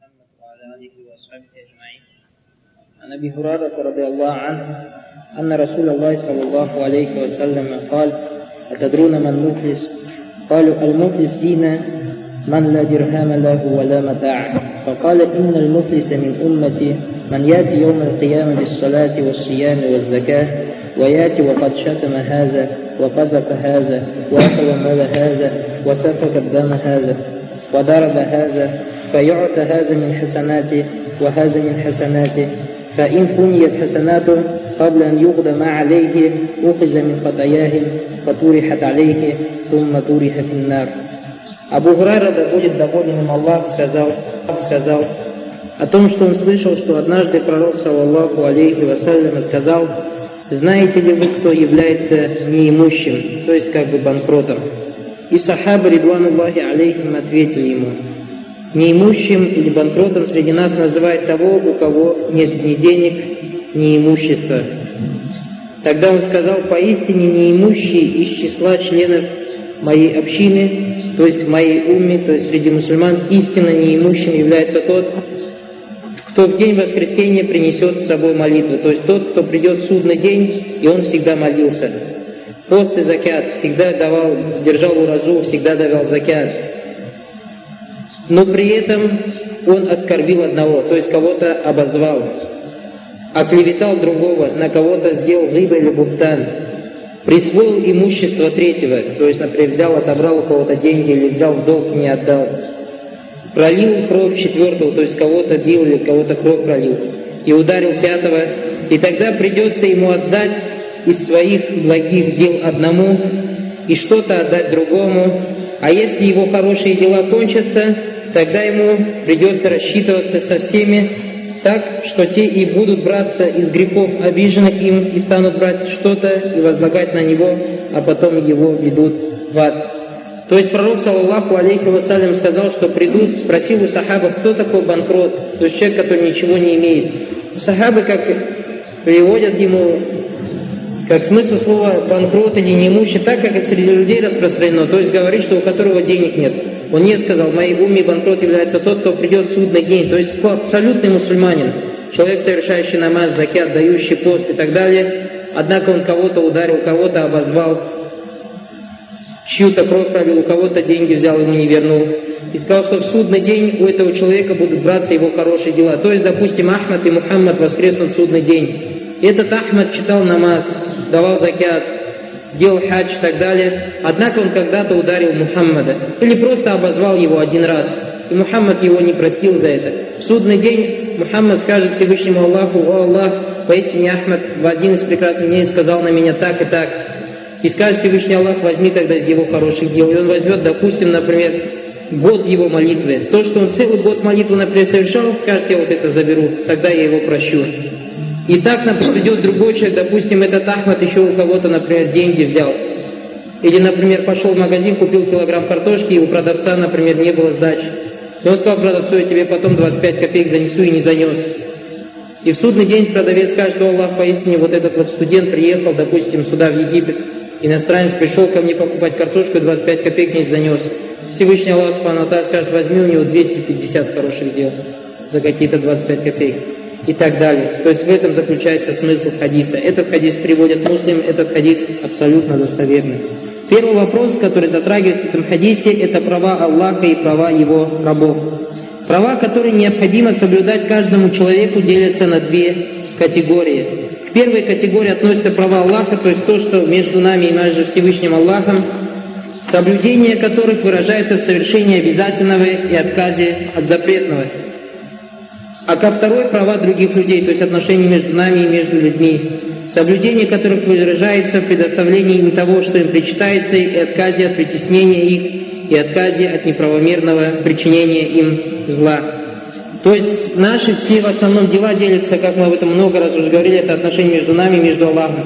محمد وعلى آله وأصحابه أجمعين. عن أبي هريرة رضي الله عنه أن رسول الله صلى الله عليه وسلم قال أتدرون من المفلس؟ قالوا المفلس فينا من لا درهم له ولا متاع. فقال إن المفلس من أمتي من يأتي يوم القيامة بالصلاة والصيام والزكاة ويأتي وقد شتم هذا وقذف هذا وأكل مال هذا وسفك الدم هذا وضرب هذا فيعطى هذا من حسناته وهذا من حسناته فإن فنيت حسناته قبل أن يقضى ما عليه أخذ من خطاياهم فطرحت عليه ثم طرح في النار Абу Хурайра, да будет доволен им Аллах, сказал, сказал о том, что он слышал, что однажды пророк, саллаллаху алейхи вассалям, сказал, знаете ли вы, кто является неимущим, то есть как бы банкротом? И сахабы, ридвануллахи алейхим, ответили ему, неимущим или банкротом среди нас называют того, у кого нет ни денег, ни имущества. Тогда он сказал, поистине неимущий из числа членов моей общины то есть в моей умме, то есть среди мусульман, истинно неимущим является тот, кто в день воскресения принесет с собой молитву, то есть тот, кто придет в судный день, и он всегда молился. Пост и закят всегда давал, держал уразу, всегда давал закят. Но при этом он оскорбил одного, то есть кого-то обозвал, оклеветал другого, на кого-то сделал рыба или буктан, присвоил имущество третьего, то есть, например, взял, отобрал у кого-то деньги или взял в долг, не отдал, пролил кровь четвертого, то есть кого-то бил или кого-то кровь пролил, и ударил пятого, и тогда придется ему отдать из своих благих дел одному и что-то отдать другому, а если его хорошие дела кончатся, тогда ему придется рассчитываться со всеми так, что те и будут браться из грехов обиженных им и станут брать что-то и возлагать на него, а потом его ведут в ад. То есть пророк, саллаллаху алейхи вассалям, сказал, что придут, спросил у сахабов, кто такой банкрот, то есть человек, который ничего не имеет. Сахабы, как переводят ему, как смысл слова банкрот или неимущий, так, как это среди людей распространено, то есть говорит, что у которого денег нет. Он не сказал, моей уме банкрот является тот, кто придет в судный день. То есть абсолютный мусульманин, человек, совершающий намаз, закят, дающий пост и так далее. Однако он кого-то ударил, кого-то обозвал, чью-то кровь пролил, у кого-то деньги взял, ему не вернул. И сказал, что в судный день у этого человека будут браться его хорошие дела. То есть, допустим, Ахмад и Мухаммад воскреснут в судный день. Этот Ахмад читал намаз, давал закят, делал хадж и так далее. Однако он когда-то ударил Мухаммада или просто обозвал его один раз. И Мухаммад его не простил за это. В судный день Мухаммад скажет Всевышнему Аллаху, «О Аллах, поистине Ахмад в один из прекрасных дней сказал на меня так и так». И скажет Всевышний Аллах, возьми тогда из его хороших дел. И он возьмет, допустим, например, год его молитвы. То, что он целый год молитву, например, совершал, скажет, я вот это заберу, тогда я его прощу. И так, например, придет другой человек, допустим, этот Ахмад еще у кого-то, например, деньги взял. Или, например, пошел в магазин, купил килограмм картошки, и у продавца, например, не было сдачи. И он сказал продавцу, я тебе потом 25 копеек занесу и не занес. И в судный день продавец скажет, о Аллах, поистине вот этот вот студент приехал, допустим, сюда, в Египет, иностранец пришел ко мне покупать картошку, и 25 копеек не занес. Всевышний Аллах Субхану скажет, возьми у него 250 хороших дел за какие-то 25 копеек и так далее. То есть в этом заключается смысл хадиса. Этот хадис приводит муслим, этот хадис абсолютно достоверный. Первый вопрос, который затрагивается в этом хадисе, это права Аллаха и права Его рабов. Права, которые необходимо соблюдать каждому человеку, делятся на две категории. К первой категории относятся права Аллаха, то есть то, что между нами и между Всевышним Аллахом, соблюдение которых выражается в совершении обязательного и отказе от запретного а ко второй права других людей, то есть отношения между нами и между людьми, соблюдение которых выражается в предоставлении им того, что им причитается, и отказе от притеснения их, и отказе от неправомерного причинения им зла. То есть наши все в основном дела делятся, как мы об этом много раз уже говорили, это отношения между нами и между Аллахом,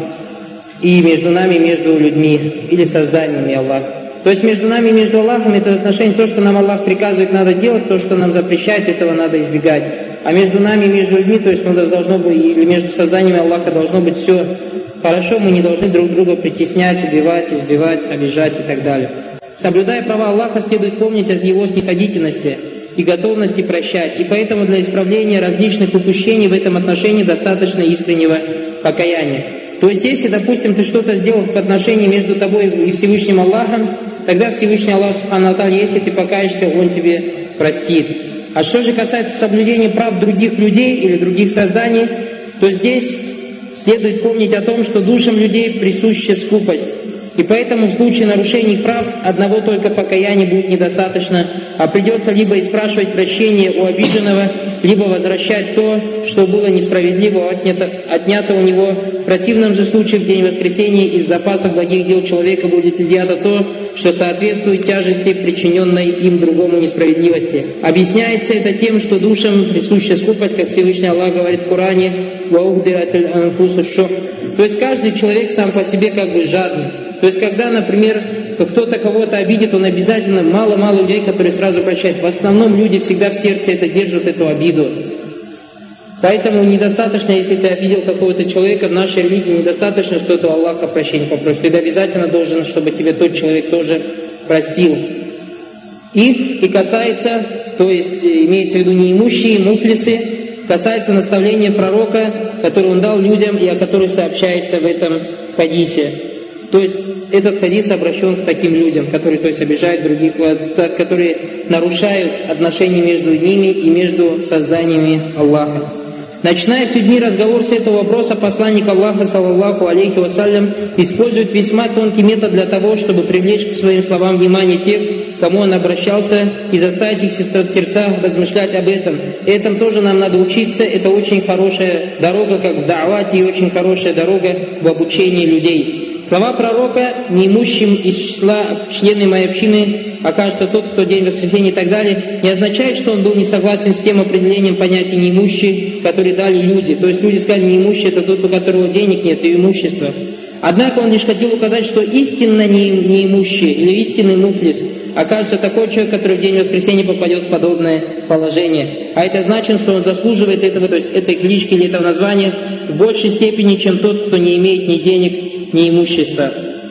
и между нами и между людьми, или созданиями Аллаха. То есть между нами и между Аллахом это отношение, то, что нам Аллах приказывает, надо делать, то, что нам запрещает, этого надо избегать. А между нами и между людьми, то есть мы должно быть, или между созданиями Аллаха должно быть все хорошо, мы не должны друг друга притеснять, убивать, избивать, обижать и так далее. Соблюдая права Аллаха, следует помнить о Его снисходительности, и готовности прощать. И поэтому для исправления различных упущений в этом отношении достаточно искреннего покаяния. То есть, если, допустим, ты что-то сделал в отношении между тобой и Всевышним Аллахом, тогда Всевышний Аллах, Субхану если ты покаешься, Он тебе простит. А что же касается соблюдения прав других людей или других созданий, то здесь следует помнить о том, что душам людей присуща скупость. И поэтому в случае нарушений прав одного только покаяния будет недостаточно, а придется либо испрашивать прощение у обиженного, либо возвращать то, что было несправедливо отнято, отнято у него. В противном же случае в день воскресения из запаса благих дел человека будет изъято то, что соответствует тяжести, причиненной им другому несправедливости. Объясняется это тем, что душам присуща скупость, как Всевышний Аллах говорит в Коране, то есть каждый человек сам по себе как бы жадный. То есть, когда, например, кто-то кого-то обидит, он обязательно, мало-мало людей, которые сразу прощают. В основном люди всегда в сердце это держат, эту обиду. Поэтому недостаточно, если ты обидел какого-то человека в нашей религии, недостаточно, что ты Аллаха прощения попросишь. Ты обязательно должен, чтобы тебе тот человек тоже простил. И, и касается, то есть имеется в виду неимущие, муфлисы, касается наставления пророка, который он дал людям и о которой сообщается в этом хадисе. То есть этот хадис обращен к таким людям, которые то есть, обижают других, которые нарушают отношения между ними и между созданиями Аллаха. Начиная с людьми разговор с этого вопроса, посланник Аллаха, саллаллаху алейхи вассалям, использует весьма тонкий метод для того, чтобы привлечь к своим словам внимание тех, кому он обращался, и заставить их сердца размышлять об этом. И этому тоже нам надо учиться, это очень хорошая дорога, как в давате, и очень хорошая дорога в обучении людей. Слова пророка, неимущим из числа члены моей общины окажется тот, кто день воскресенья и так далее, не означает, что он был не согласен с тем определением понятия неимущий, который дали люди. То есть люди сказали, неимущий это тот, у которого денег нет и имущества. Однако он лишь хотел указать, что истинно не, неимущий или истинный муфлис окажется такой человек, который в день воскресенья попадет в подобное положение. А это значит, что он заслуживает этого, то есть этой клички или этого названия в большей степени, чем тот, кто не имеет ни денег, ни имущества.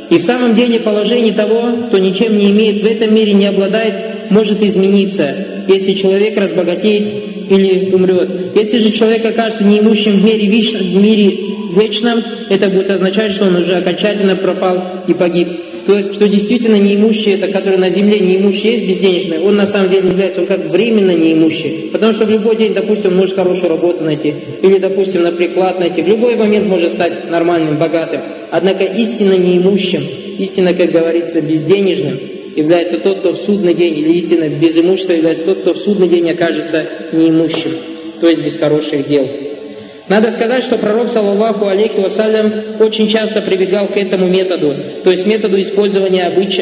И в самом деле положение того, кто ничем не имеет в этом мире, не обладает, может измениться, если человек разбогатеет или умрет. Если же человек окажется неимущим в мире, в мире вечном, это будет означать, что он уже окончательно пропал и погиб. То есть, кто действительно неимущий, это который на земле неимущий есть безденежный, он на самом деле является, он как временно неимущий. Потому что в любой день, допустим, он может хорошую работу найти, или, допустим, на приклад найти, в любой момент может стать нормальным, богатым. Однако истинно неимущим, истинно, как говорится, безденежным, является тот, кто в судный день, или истинно без имущества является тот, кто в судный день окажется неимущим, то есть без хороших дел. Надо сказать, что пророк, саллаллаху алейхи вассалям, очень часто прибегал к этому методу, то есть методу использования обыч...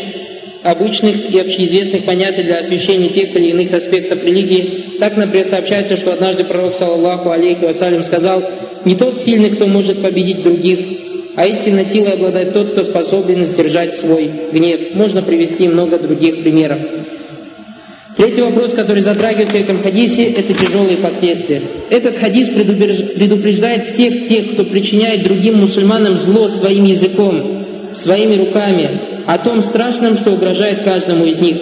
обычных и общеизвестных понятий для освещения тех или иных аспектов религии. Так, например, сообщается, что однажды пророк, саллаллаху алейхи вассалям, сказал, «Не тот сильный, кто может победить других, а истинно силой обладает тот, кто способен сдержать свой гнев». Можно привести много других примеров. Третий вопрос, который затрагивается в этом хадисе, это тяжелые последствия. Этот хадис предупреждает всех тех, кто причиняет другим мусульманам зло своим языком, своими руками, о том страшном, что угрожает каждому из них.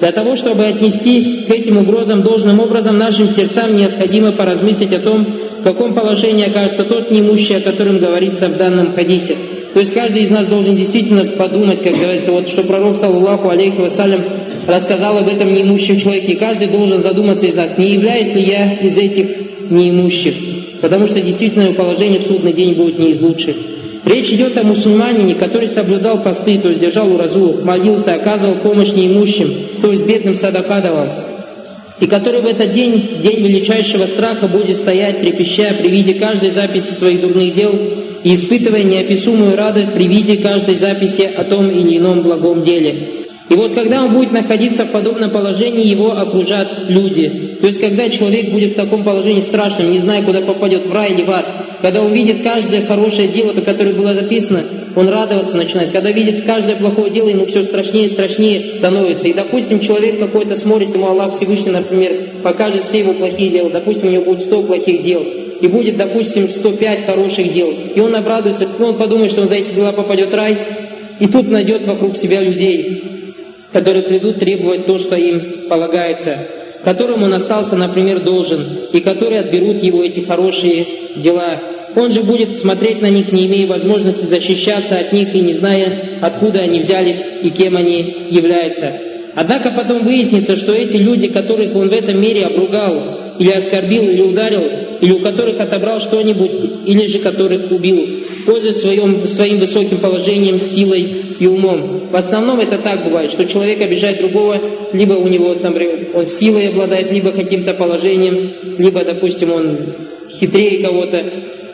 Для того, чтобы отнестись к этим угрозам должным образом, нашим сердцам необходимо поразмыслить о том, в каком положении окажется тот неимущий, о котором говорится в данном хадисе. То есть каждый из нас должен действительно подумать, как говорится, вот что пророк, саллаху алейхи вассалям, рассказал об этом неимущем человеке. И каждый должен задуматься из нас, не являюсь ли я из этих неимущих. Потому что действительно его положение в судный день будет не из лучших. Речь идет о мусульманине, который соблюдал посты, то есть держал уразу, молился, оказывал помощь неимущим, то есть бедным садакадовым, и который в этот день, день величайшего страха, будет стоять, трепеща при виде каждой записи своих дурных дел и испытывая неописуемую радость при виде каждой записи о том или ином благом деле. И вот когда он будет находиться в подобном положении, его окружат люди. То есть когда человек будет в таком положении страшном, не зная, куда попадет, в рай или в ад, когда он видит каждое хорошее дело, которое было записано, он радоваться начинает. Когда видит каждое плохое дело, ему все страшнее и страшнее становится. И, допустим, человек какой-то смотрит, ему Аллах Всевышний, например, покажет все его плохие дела. Допустим, у него будет 100 плохих дел. И будет, допустим, 105 хороших дел. И он обрадуется, он подумает, что он за эти дела попадет в рай, и тут найдет вокруг себя людей, которые придут требовать то, что им полагается. которым он остался, например, должен, и которые отберут его эти хорошие дела. Он же будет смотреть на них, не имея возможности защищаться от них и не зная, откуда они взялись и кем они являются. Однако потом выяснится, что эти люди, которых он в этом мире обругал, или оскорбил, или ударил, или у которых отобрал что-нибудь, или же которых убил, пользуясь своим, своим высоким положением, силой и умом. В основном это так бывает, что человек обижает другого, либо у него, там, он силой обладает, либо каким-то положением, либо, допустим, он хитрее кого-то.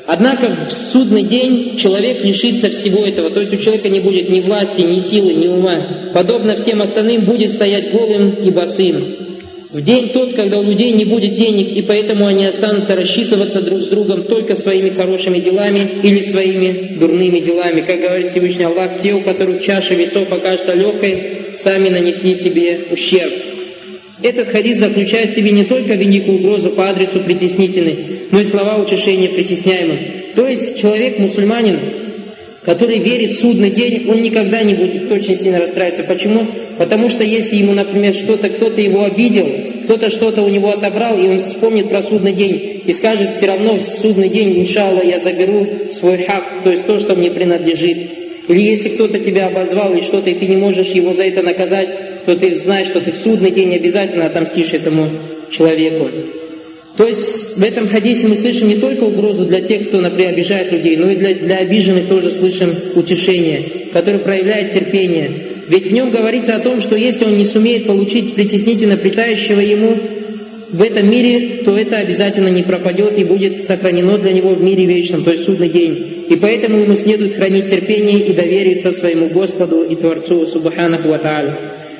Однако в судный день человек лишится всего этого, то есть у человека не будет ни власти, ни силы, ни ума. Подобно всем остальным будет стоять голым и босым. В день тот, когда у людей не будет денег, и поэтому они останутся рассчитываться друг с другом только своими хорошими делами или своими дурными делами. Как говорит Всевышний Аллах, те, у которых чаша весов окажется легкой, сами нанесли себе ущерб. Этот хадис заключает в себе не только великую угрозу по адресу притеснительной, но и слова утешения притесняемым. То есть человек, мусульманин, который верит в судный день, он никогда не будет очень сильно расстраиваться. Почему? Потому что если ему, например, что-то, кто-то его обидел, кто-то что-то у него отобрал, и он вспомнит про судный день и скажет, все равно в судный день, иншалла, я заберу свой хак, то есть то, что мне принадлежит. Или если кто-то тебя обозвал или что-то, и ты не можешь его за это наказать, то ты знаешь, что ты в судный день обязательно отомстишь этому человеку. То есть в этом хадисе мы слышим не только угрозу для тех, кто, например, обижает людей, но и для, для обиженных тоже слышим утешение, которое проявляет терпение. Ведь в нем говорится о том, что если он не сумеет получить притеснительно притающего ему в этом мире, то это обязательно не пропадет и будет сохранено для него в мире вечном, то есть судный день. И поэтому ему следует хранить терпение и довериться своему Господу и Творцу Субханаху Ва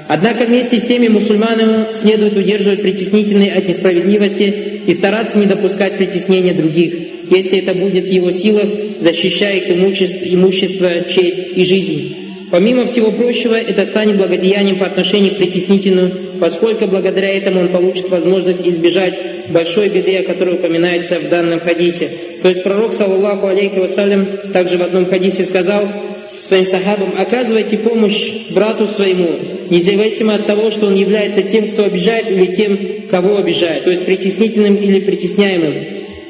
Однако вместе с теми мусульманам следует удерживать притеснительные от несправедливости и стараться не допускать притеснения других, если это будет в его силах, защищая их имущество, имущество честь и жизнь. Помимо всего прочего, это станет благодеянием по отношению к притеснительному, поскольку благодаря этому он получит возможность избежать большой беды, о которой упоминается в данном хадисе. То есть пророк, саллаллаху алейхи вассалям, также в одном хадисе сказал, своим сахабам, оказывайте помощь брату своему, независимо от того, что он является тем, кто обижает, или тем, кого обижает, то есть притеснительным или притесняемым.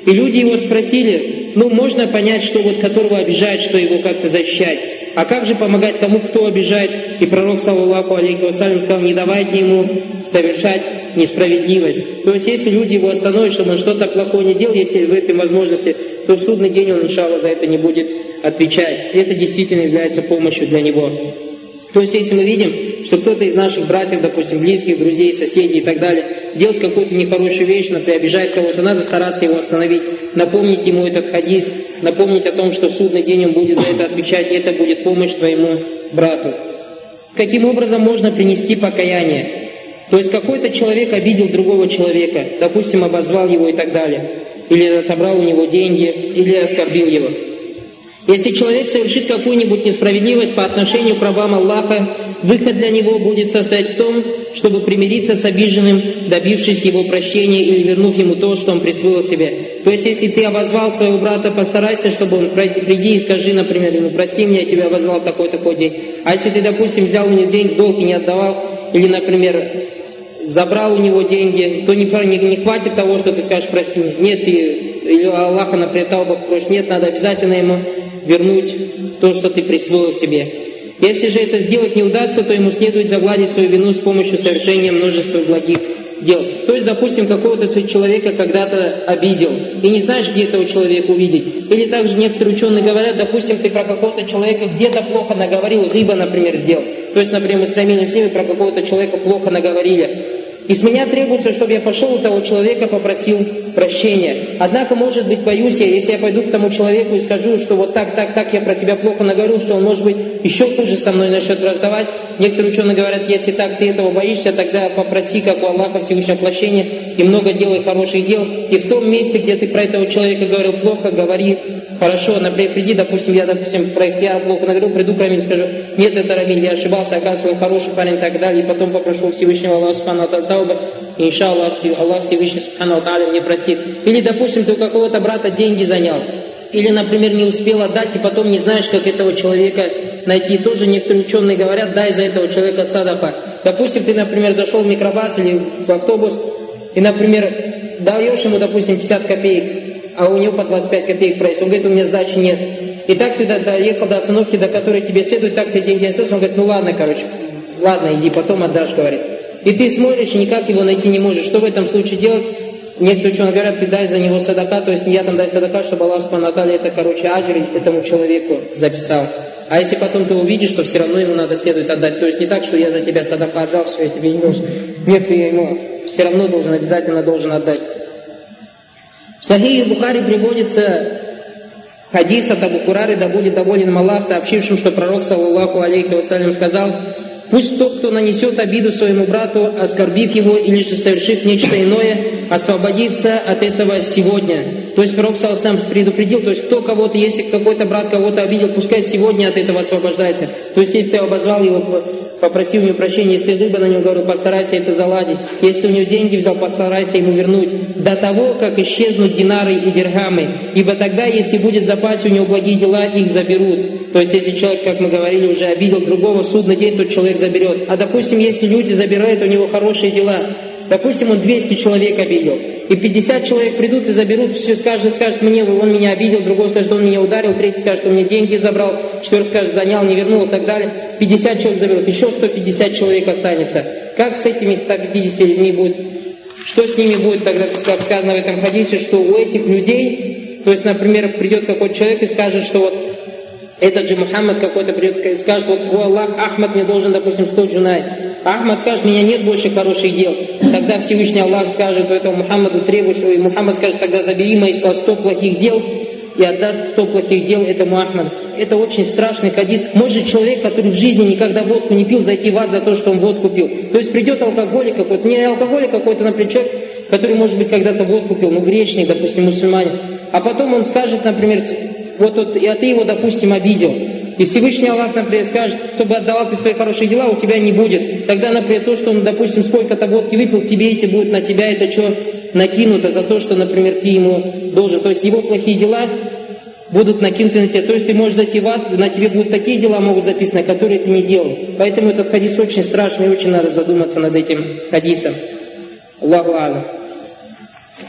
И люди его спросили, ну можно понять, что вот которого обижает, что его как-то защищать. А как же помогать тому, кто обижает? И пророк, саллаллаху алейхи вассалям, сказал, не давайте ему совершать несправедливость. То есть, если люди его остановят, чтобы он что-то плохое не делал, если в этой возможности, то в судный день он, иншалла, за это не будет отвечать. Это действительно является помощью для него. То есть, если мы видим, что кто-то из наших братьев, допустим, близких, друзей, соседей и так далее, делает какую-то нехорошую вещь, например, обижает кого-то, надо стараться его остановить, напомнить ему этот хадис, напомнить о том, что в судный день он будет за это отвечать, и это будет помощь твоему брату. Каким образом можно принести покаяние? То есть какой-то человек обидел другого человека, допустим, обозвал его и так далее, или отобрал у него деньги, или оскорбил его. Если человек совершит какую-нибудь несправедливость по отношению к рабам Аллаха, выход для него будет состоять в том, чтобы примириться с обиженным, добившись его прощения или вернув ему то, что он присвоил себе. То есть, если ты обозвал своего брата, постарайся, чтобы он приди и скажи, например, ему, прости меня, я тебя обозвал такой-такой день. А если ты, допустим, взял у него деньги, долг и не отдавал, или, например, забрал у него деньги, то не, не, не хватит того, что ты скажешь, прости меня. Нет, ты, или Аллаха, например, Тауба просишь, нет, надо обязательно ему вернуть то, что ты присвоил себе. Если же это сделать не удастся, то ему следует загладить свою вину с помощью совершения множества благих дел. То есть, допустим, какого-то человека когда-то обидел, и не знаешь, где этого человека увидеть. Или также некоторые ученые говорят, допустим, ты про какого-то человека где-то плохо наговорил, либо, например, сделал. То есть, например, мы с Рамилем всеми про какого-то человека плохо наговорили. И с меня требуется, чтобы я пошел у того человека, попросил прощения. Однако, может быть, боюсь я, если я пойду к тому человеку и скажу, что вот так, так, так я про тебя плохо наговорю, что он, может быть, еще хуже со мной начнет раздавать. Некоторые ученые говорят, если так ты этого боишься, тогда попроси, как у Аллаха Всевышнего прощения, и много делай хороших дел. И в том месте, где ты про этого человека говорил плохо, говори хорошо, например, приди, допустим, я, допустим, про я плохо наговорил, приду к Рамиль, скажу, нет, это Рамиль, я ошибался, оказывается, он хороший парень и так далее, и потом попрошу Всевышнего Аллаха Субхану Тауба, и иншаллах, Аллах Всевышний Субхану Тааля мне простит. Или, допустим, ты у какого-то брата деньги занял, или, например, не успел отдать, и потом не знаешь, как этого человека найти. Тоже некоторые ученые говорят, дай за этого человека садака. Допустим, ты, например, зашел в микробас или в автобус, и, например, даешь ему, допустим, 50 копеек, а у него по 25 копеек прайс, он говорит, у меня сдачи нет. И так ты доехал до остановки, до которой тебе следует, так тебе деньги не Он говорит, ну ладно, короче, ладно, иди, потом отдашь, говорит. И ты смотришь, никак его найти не можешь. Что в этом случае делать? Некоторые ученые говорят, ты дай за него садака, то есть не я там дай садака, чтобы Аллах Субхану это, короче, аджри этому человеку записал. А если потом ты увидишь, что все равно ему надо следует отдать. То есть не так, что я за тебя садака отдал, все, я тебе не должен. Нет, ты ему все равно должен, обязательно должен отдать. В Сахихе Бухари приводится хадис от Абу Курары, да будет доволен Аллах, сообщившим, что пророк, саллаллаху алейхи вассалям, сказал, Пусть тот, кто нанесет обиду своему брату, оскорбив его или же совершив нечто иное, освободится от этого сегодня. То есть пророк сам предупредил, то есть кто кого-то, если какой-то брат кого-то обидел, пускай сегодня от этого освобождается. То есть если ты обозвал его попросил у него прощения, если рыба на него говорил, постарайся это заладить. Если у него деньги взял, постарайся ему вернуть. До того, как исчезнут динары и диргамы. Ибо тогда, если будет в запасе у него благие дела, их заберут. То есть, если человек, как мы говорили, уже обидел другого, судный день, тот человек заберет. А допустим, если люди забирают у него хорошие дела, Допустим, он 200 человек обидел, и 50 человек придут и заберут, все скажет, скажет мне, он меня обидел, другой скажет, он меня ударил, третий скажет, он мне деньги забрал, четвертый скажет, занял, не вернул и так далее. 50 человек заберут, еще 150 человек останется. Как с этими 150 людьми будет? Что с ними будет тогда, как сказано в этом хадисе, что у этих людей, то есть, например, придет какой-то человек и скажет, что вот этот же Мухаммад какой-то придет и скажет, вот Аллах, Ахмад мне должен, допустим, 100 джунай. Ахмад скажет, меня нет больше хороших дел. Тогда Всевышний Аллах скажет этому Мухаммаду требуешь, и Мухаммад скажет, тогда забери мои 100 плохих дел и отдаст 100 плохих дел этому Ахмаду. Это очень страшный хадис. Может человек, который в жизни никогда водку не пил, зайти в ад за то, что он водку пил. То есть придет алкоголик какой-то, не алкоголик какой-то, например, человек, который, может быть, когда-то водку пил, ну, грешник, допустим, мусульманин. А потом он скажет, например, вот, вот, а ты его, допустим, обидел. И Всевышний Аллах, например, скажет, чтобы отдавал ты свои хорошие дела, у тебя не будет. Тогда, например, то, что он, допустим, сколько-то водки выпил, тебе эти будут на тебя это что накинуто за то, что, например, ты ему должен. То есть его плохие дела будут накинуты на тебя. То есть ты можешь зайти в ад, на тебе будут такие дела могут записаны, которые ты не делал. Поэтому этот хадис очень страшный, и очень надо задуматься над этим хадисом. Аллаху Аллах.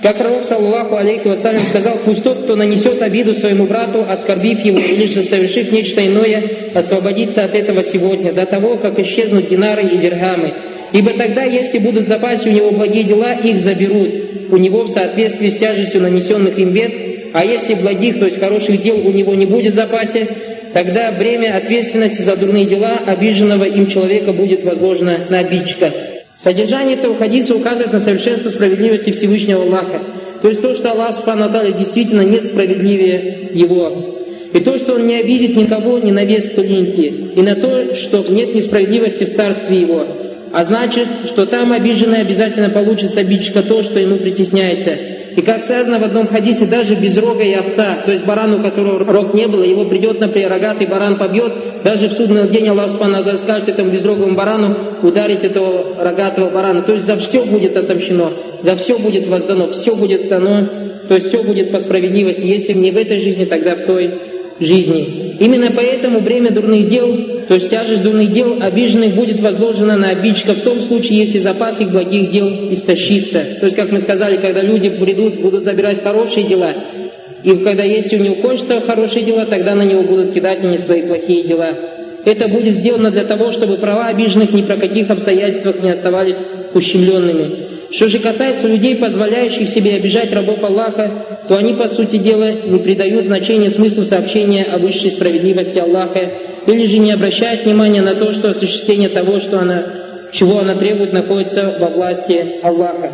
Как пророк, саллаху алейхи вассалям, сказал, пусть тот, кто нанесет обиду своему брату, оскорбив его или же совершив нечто иное, освободится от этого сегодня, до того, как исчезнут динары и дирхамы. Ибо тогда, если будут в у него благие дела, их заберут у него в соответствии с тяжестью нанесенных им бед, а если благих, то есть хороших дел у него не будет в запасе, тогда бремя ответственности за дурные дела обиженного им человека будет возложено на обидчика. Содержание этого хадиса указывает на совершенство справедливости Всевышнего Аллаха. То есть то, что Аллах Субхану действительно нет справедливее Его. И то, что Он не обидит никого ни на вес пылинки. И на то, что нет несправедливости в Царстве Его. А значит, что там обиженный обязательно получит с обидчика то, что ему притесняется. И как сказано в одном хадисе, даже без рога и овца, то есть баран, у которого рог не было, его придет, например, рогатый баран побьет, даже в судный день Аллах Субхану скажет этому безроговому барану ударить этого рогатого барана. То есть за все будет отомщено, за все будет воздано, все будет дано, то есть все будет по справедливости. Если не в этой жизни, тогда в той жизни. Именно поэтому бремя дурных дел, то есть тяжесть дурных дел обиженных будет возложена на обидчика в том случае, если запас их благих дел истощится. То есть, как мы сказали, когда люди придут, будут забирать хорошие дела, и когда если у него кончатся хорошие дела, тогда на него будут кидать они свои плохие дела. Это будет сделано для того, чтобы права обиженных ни про каких обстоятельствах не оставались ущемленными. Что же касается людей, позволяющих себе обижать рабов Аллаха, то они, по сути дела, не придают значения смыслу сообщения о высшей справедливости Аллаха, или же не обращают внимания на то, что осуществление того, что она, чего она требует, находится во власти Аллаха.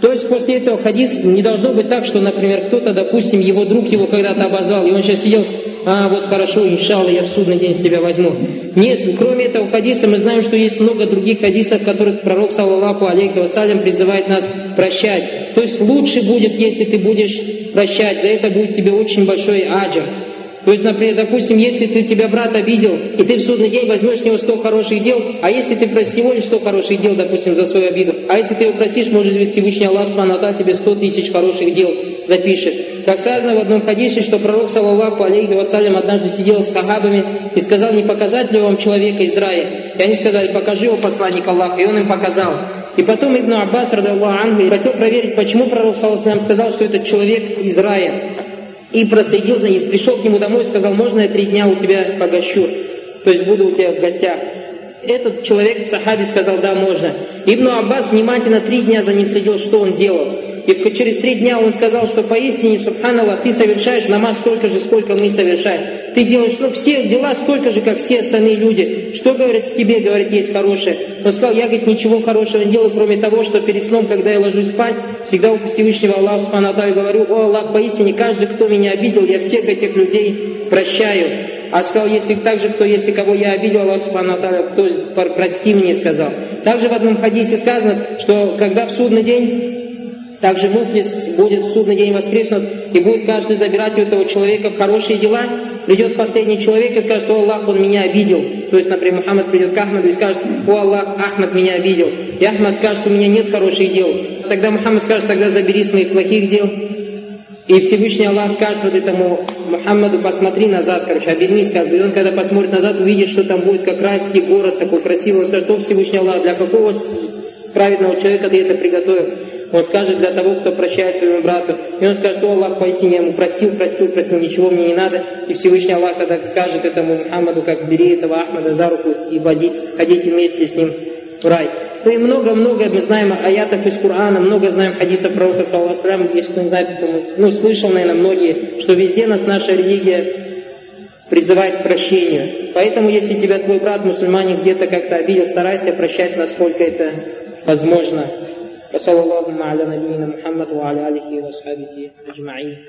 То есть после этого хадис не должно быть так, что, например, кто-то, допустим, его друг его когда-то обозвал, и он сейчас сидел, а вот хорошо, иншалла, я в судный день с тебя возьму. Нет, кроме этого хадиса мы знаем, что есть много других хадисов, которых пророк, саллаллаху алейхи вассалям, призывает нас прощать. То есть лучше будет, если ты будешь прощать, за это будет тебе очень большой аджр. То есть, например, допустим, если ты тебя брат обидел, и ты в судный день возьмешь с него 100 хороших дел, а если ты всего лишь 100 хороших дел, допустим, за свою обиду, а если ты его простишь, может быть, Всевышний Аллах Субхану тебе 100 тысяч хороших дел запишет. Как сказано в одном хадисе, что пророк, саллаллаху алейхи вассалям, однажды сидел с сахабами и сказал, не показать ли вам человека из рая? И они сказали, покажи его посланник Аллаха, и он им показал. И потом Ибн Аббас, ангу, хотел проверить, почему пророк саллаху сказал, что этот человек из рая. И проследил за ним, пришел к нему домой и сказал, можно я три дня у тебя погощу, то есть буду у тебя в гостях. Этот человек, сахаби, сказал, да, можно. Ибн Аббас внимательно три дня за ним следил, что он делал. И через три дня он сказал, что поистине, Субханаллах, ты совершаешь намаз столько же, сколько мы совершаем. Ты делаешь ну, все дела столько же, как все остальные люди. Что, говорит, в тебе, говорит, есть хорошее? Он сказал, я, говорит, ничего хорошего не делаю, кроме того, что перед сном, когда я ложусь спать, всегда у Всевышнего Аллаха Субхану говорю, о Аллах, поистине, каждый, кто меня обидел, я всех этих людей прощаю. А сказал, если так же, кто, если кого я обидел, Аллах Субхану кто прости мне, сказал. Также в одном хадисе сказано, что когда в судный день также муфлис будет в судный день воскреснут, и будет каждый забирать у этого человека хорошие дела. Придет последний человек и скажет, о Аллах, он меня обидел. То есть, например, Мухаммад придет к Ахмаду и скажет, о Аллах, Ахмад меня обидел. И Ахмад скажет, у меня нет хороших дел. Тогда Мухаммад скажет, тогда забери с моих плохих дел. И Всевышний Аллах скажет вот этому Мухаммаду, посмотри назад, короче, обернись, скажет. И он, когда посмотрит назад, увидит, что там будет как райский город такой красивый. Он скажет, о Всевышний Аллах, для какого праведного человека ты это приготовил? Он скажет для того, кто прощает своему брату. И он скажет, о Аллах, поистине я ему простил, простил, простил, ничего мне не надо. И Всевышний Аллах тогда скажет этому Мухаммаду, как бери этого Ахмада за руку и водить, ходите вместе с ним в рай. Ну много-много мы знаем аятов из Корана, много знаем хадисов пророка, саллаху если кто не знает, ну, слышал, наверное, многие, что везде нас наша религия призывает к прощению. Поэтому, если тебя твой брат мусульманин где-то как-то обидел, старайся прощать, насколько это возможно. وصلى الله على نبينا محمد وعلى آله وصحبه أجمعين.